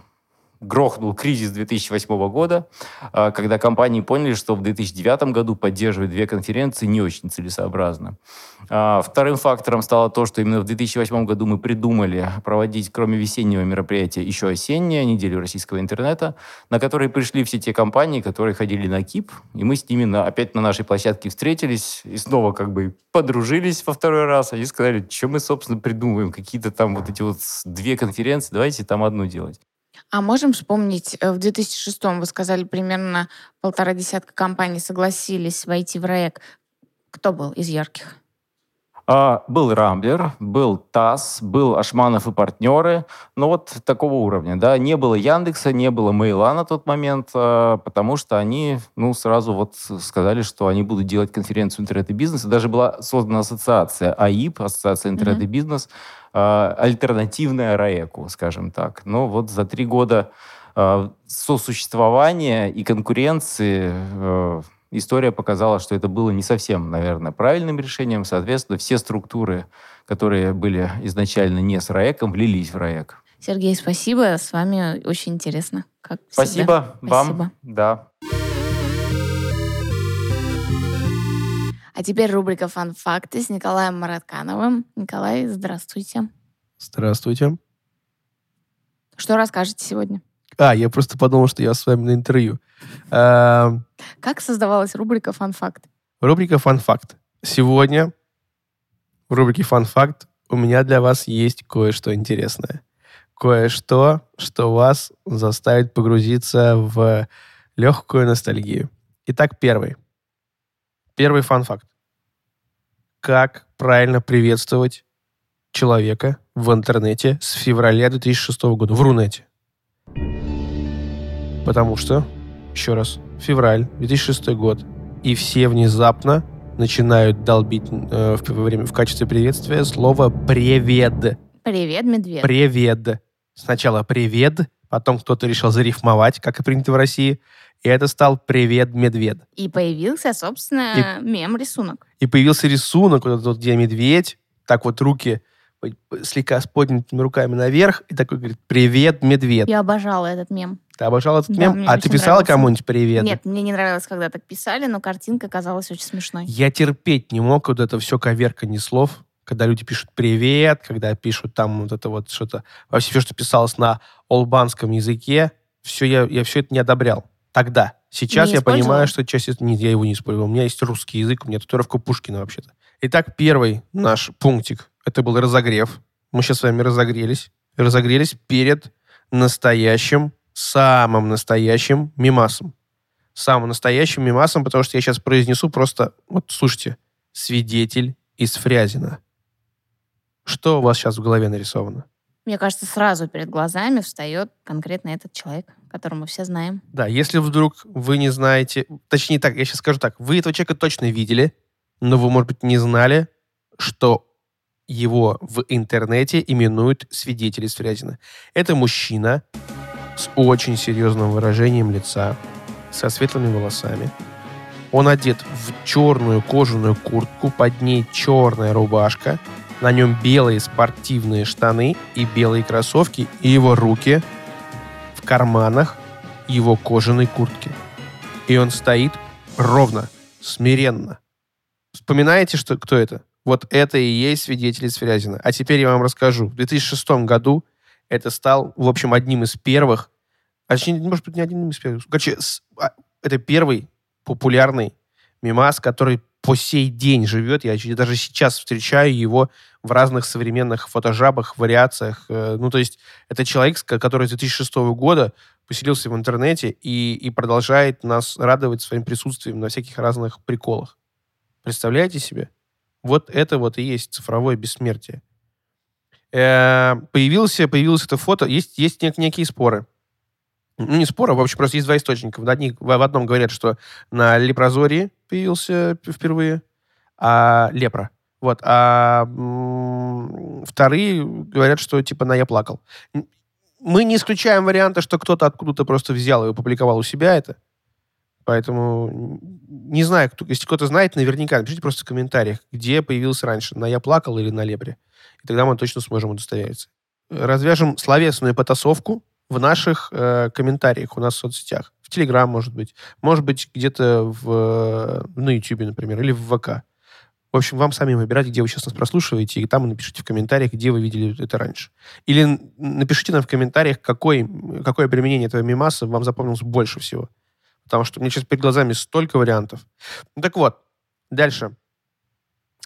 грохнул кризис 2008 года, а, когда компании поняли, что в 2009 году поддерживать две конференции не очень целесообразно. А, Вторым фактором стало то, что именно в 2008 году мы придумали проводить, кроме весеннего мероприятия, еще осеннее, неделю российского интернета, на которые пришли все те компании, которые ходили на КИП, и мы с ними на- опять на нашей площадке встретились и снова как бы подружились во второй раз. Они сказали, что мы, собственно, придумываем, какие-то там вот эти вот две конференции, давайте там одну делать. А можем вспомнить, э, в 2006 вы сказали, примерно полтора десятка компаний согласились войти в РАЭК. Кто был из ярких? А, был Рамблер, был ТАСС, был Ашманов и партнеры, но вот такого уровня, да, не было Яндекса, не было Мейла на тот момент, а, потому что они, ну, сразу вот сказали, что они будут делать конференцию интернет и бизнеса, даже была создана ассоциация АИП, Ассоциация интернет и бизнес, а, альтернативная РАЭКу, скажем так. Но вот за три года а, сосуществования и конкуренции э, история показала, что это было не совсем, наверное, правильным решением. Соответственно, все структуры, которые были изначально не с РАЭКом, влились в РАЭК. Сергей, спасибо. С вами очень интересно. Как всегда. Спасибо вам. Спасибо. Да. А теперь рубрика «Фан-факты» с Николаем Мараткановым. Николай, здравствуйте. Здравствуйте. Что расскажете сегодня? А, я просто подумал, что я с вами на интервью. А, Как создавалась рубрика «Фан-факты»? Рубрика «Фан-факт». Сегодня в рубрике «Фан-факт» у меня для вас есть кое-что интересное. Кое-что, что вас заставит погрузиться в легкую ностальгию. Итак, первый. Первый фан-факт. Как правильно приветствовать человека в интернете с февраля 2006 года, в Рунете? Потому что, еще раз, февраль 2006 год, и все внезапно начинают долбить э, в, во время, в качестве приветствия слово «привет». Привет, медведь. Привет. Сначала «привет», потом кто-то решил зарифмовать, как и принято в России, и это стал «привет, медведь». И появился, собственно, мем-рисунок. И появился рисунок, вот этот вот, где медведь, так вот руки слегка с поднятыми руками наверх, и такой говорит «Привет, медведь». Я обожала этот мем. Ты обожал этот Да, мем? А ты писала нравился. кому-нибудь «Привет»? Нет, мне не нравилось, когда так писали, но картинка казалась очень смешной. Я терпеть не мог вот это все коверканье слов. Когда люди пишут «привет», когда пишут там вот это вот что-то, вообще все, что писалось на албанском языке, все, я, я все это не одобрял. Тогда. Сейчас я понимаю, что часть... Нет, я его не использовал. У меня есть русский язык, у меня татуировка Пушкина вообще-то. Итак, первый наш пунктик, это был разогрев. Мы сейчас с вами разогрелись. Разогрелись перед настоящим, самым настоящим мимасом. Самым настоящим мимасом, потому что я сейчас произнесу просто... Вот, слушайте. Свидетель из Фрязина. Что у вас сейчас в голове нарисовано? Мне кажется, сразу перед глазами встает конкретно этот человек, которого мы все знаем. Да, если вдруг вы не знаете... Точнее так, я сейчас скажу так. Вы этого человека точно видели, но вы, может быть, не знали, что его в интернете именуют свидетель из Фрязина. Это мужчина с очень серьезным выражением лица, со светлыми волосами. Он одет в черную кожаную куртку, под ней черная рубашка, на нем белые спортивные штаны и белые кроссовки, и его руки в карманах его кожаной куртки. И он стоит ровно, смиренно. Вспоминаете, что, кто это? Вот это и есть свидетель из Фрязина. А теперь я вам расскажу. В 2006 году это стал, в общем, одним из первых, а точнее, может быть, не одним из первых. Короче, а, это первый популярный мимас, который по сей день живет. Я даже сейчас встречаю его в разных современных фотожабах, вариациях. Э, Ну, то есть это человек, который с 2006 года поселился в интернете и, и продолжает нас радовать своим присутствием на всяких разных приколах. Представляете себе? Вот это вот и есть цифровое бессмертие. Э, появился, появилось это фото. Есть, есть нек- некие споры. Ну, не споры, в общем, просто есть два источника. В, в в одном говорят, что на Лепрозории появился впервые, а лепра. Вот. А вторые говорят, что типа на я плакал. Мы не исключаем варианта, что кто-то откуда-то просто взял и опубликовал у себя это. Поэтому не знаю, кто, если кто-то знает, наверняка напишите просто в комментариях, где появился раньше, на я плакал или на лепре. И тогда мы точно сможем удостовериться. Развяжем словесную потасовку в наших э, комментариях у нас в соцсетях. В Телеграм, может быть. Может быть, где-то в, э, на Ютубе, например, или в ВК. В общем, вам самим выбирать, где вы сейчас нас прослушиваете, и там напишите в комментариях, где вы видели это раньше. Или напишите нам в комментариях, какой, какое применение этого мимаса вам запомнилось больше всего. Потому что у меня сейчас перед глазами столько вариантов. Ну, так вот, дальше.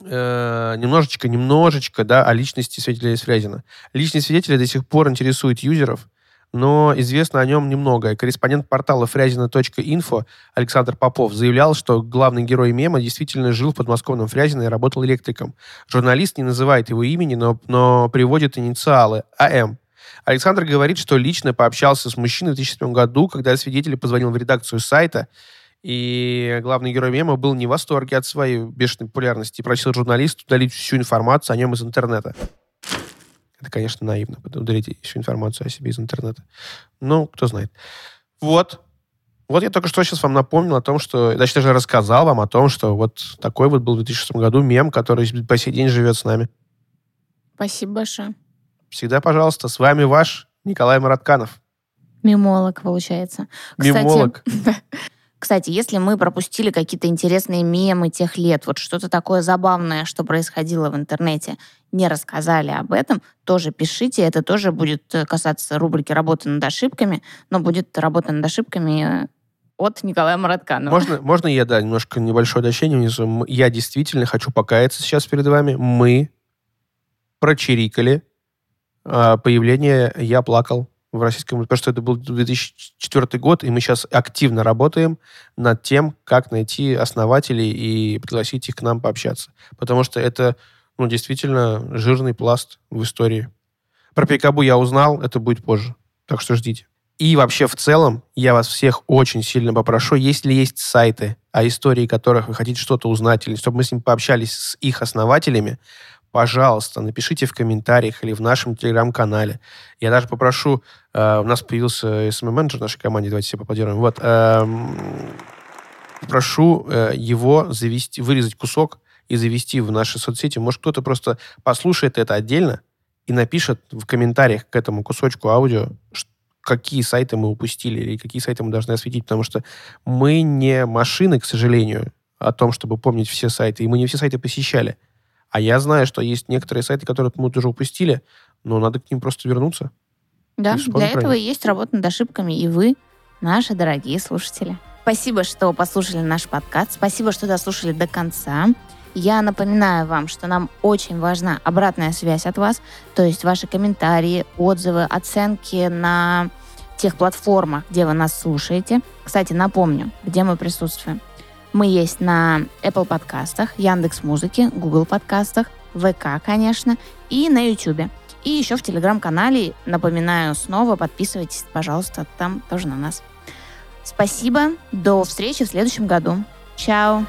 Э, немножечко, немножечко, да, о личности свидетеля из Фрязина. Личность свидетеля до сих пор интересует юзеров, но известно о нем немного. Корреспондент портала фрязино.инфо Александр Попов заявлял, что главный герой мема действительно жил в подмосковном Фрязино и работал электриком. Журналист не называет его имени, но, но приводит инициалы АМ. Александр говорит, что лично пообщался с мужчиной в 2007 году, когда свидетель позвонил в редакцию сайта, и главный герой мема был не в восторге от своей бешеной популярности и просил журналиста удалить всю информацию о нем из интернета. Это, конечно, наивно, удалить всю информацию о себе из интернета. Ну, кто знает. Вот. Вот я только что сейчас вам напомнил о том, что... Значит, даже рассказал вам о том, что вот такой вот был в 2006 году мем, который по сей день живет с нами. Спасибо большое. Всегда, пожалуйста, с вами ваш Николай Маратканов. Мимолог, получается. Мемолог. Кстати, если мы пропустили какие-то интересные мемы тех лет, вот что-то такое забавное, что происходило в интернете, не рассказали об этом, тоже пишите. Это тоже будет э, касаться рубрики «Работа над ошибками», но будет работа над ошибками от Николая Маратканова. Можно, можно я, да, немножко небольшое уточнение внизу? Я действительно хочу покаяться сейчас перед вами. Мы прочирикали а, появление «Я плакал» в российском, потому что это был 2004 год, и мы сейчас активно работаем над тем, как найти основателей и пригласить их к нам пообщаться. Потому что это, ну, действительно жирный пласт в истории. Про Пикабу я узнал, это будет позже. Так что ждите. И вообще в целом я вас всех очень сильно попрошу, если есть сайты, о истории которых вы хотите что-то узнать, или чтобы мы с ним пообщались с их основателями, пожалуйста, напишите в комментариях или в нашем телеграм-канале. Я даже попрошу, э, у нас появился SMM-менеджер в нашей команде, давайте все поаплодируем. Вот, эм, прошу э, его завести, вырезать кусок и завести в наши соцсети. Может, кто-то просто послушает это отдельно и напишет в комментариях к этому кусочку аудио, какие сайты мы упустили или какие сайты мы должны осветить, потому что мы не машины, к сожалению, о том, чтобы помнить все сайты, и мы не все сайты посещали. А я знаю, что есть некоторые сайты, которые мы тоже упустили, но надо к ним просто вернуться. Да, для этого и есть работа над ошибками, и вы, наши дорогие слушатели. Спасибо, что послушали наш подкаст. Спасибо, что дослушали до конца. Я напоминаю вам, что нам очень важна обратная связь от вас, то есть ваши комментарии, отзывы, оценки на тех платформах, где вы нас слушаете. Кстати, напомню, где мы присутствуем. Мы есть на Apple подкастах, Яндекс Музыке, Google подкастах, ВК, конечно, и на YouTube. И еще в Телеграм-канале, напоминаю снова, подписывайтесь, пожалуйста, там тоже на нас. Спасибо, до встречи в следующем году. Чао!